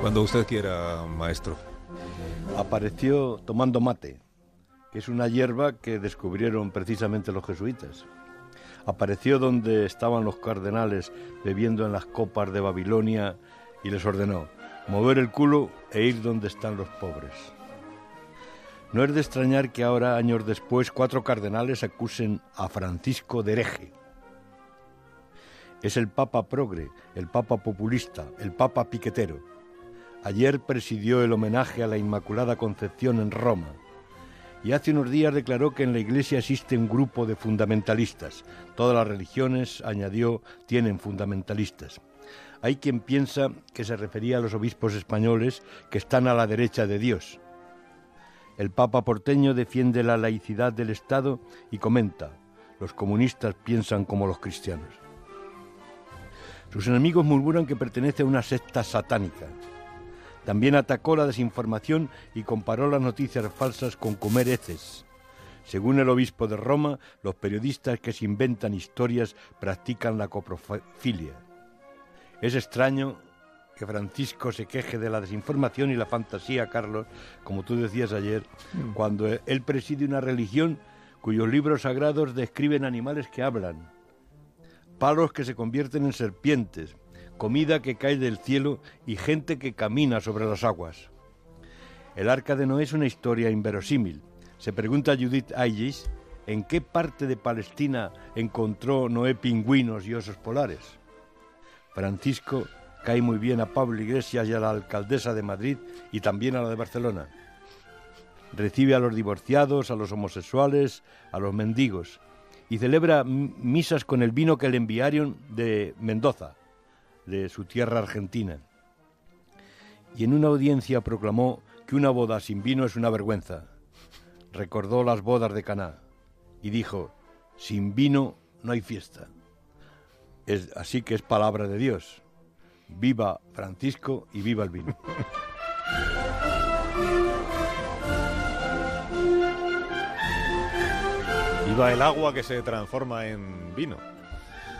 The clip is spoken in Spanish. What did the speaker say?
Cuando usted quiera, maestro. Apareció tomando mate, que es una hierba que descubrieron precisamente los jesuitas. Apareció donde estaban los cardenales bebiendo en las copas de Babilonia y les ordenó mover el culo e ir donde están los pobres. No es de extrañar que ahora, años después, cuatro cardenales acusen a Francisco de hereje. Es el Papa progre, el Papa populista, el Papa piquetero. Ayer presidió el homenaje a la Inmaculada Concepción en Roma y hace unos días declaró que en la Iglesia existe un grupo de fundamentalistas. Todas las religiones, añadió, tienen fundamentalistas. Hay quien piensa que se refería a los obispos españoles que están a la derecha de Dios. El Papa porteño defiende la laicidad del Estado y comenta, los comunistas piensan como los cristianos. Sus enemigos murmuran que pertenece a una secta satánica. También atacó la desinformación y comparó las noticias falsas con comer heces. Según el obispo de Roma, los periodistas que se inventan historias practican la coprofilia. Es extraño que Francisco se queje de la desinformación y la fantasía, Carlos, como tú decías ayer, mm. cuando él preside una religión cuyos libros sagrados describen animales que hablan, palos que se convierten en serpientes, comida que cae del cielo y gente que camina sobre las aguas. El arca de Noé es una historia inverosímil. Se pregunta Judith Ayes en qué parte de Palestina encontró Noé pingüinos y osos polares. Francisco cae muy bien a Pablo Iglesias y a la alcaldesa de Madrid y también a la de Barcelona. Recibe a los divorciados, a los homosexuales, a los mendigos y celebra misas con el vino que le enviaron de Mendoza, de su tierra argentina. Y en una audiencia proclamó que una boda sin vino es una vergüenza. Recordó las bodas de Caná y dijo: "Sin vino no hay fiesta." así que es palabra de Dios. Viva Francisco y viva el vino. Viva el agua que se transforma en vino.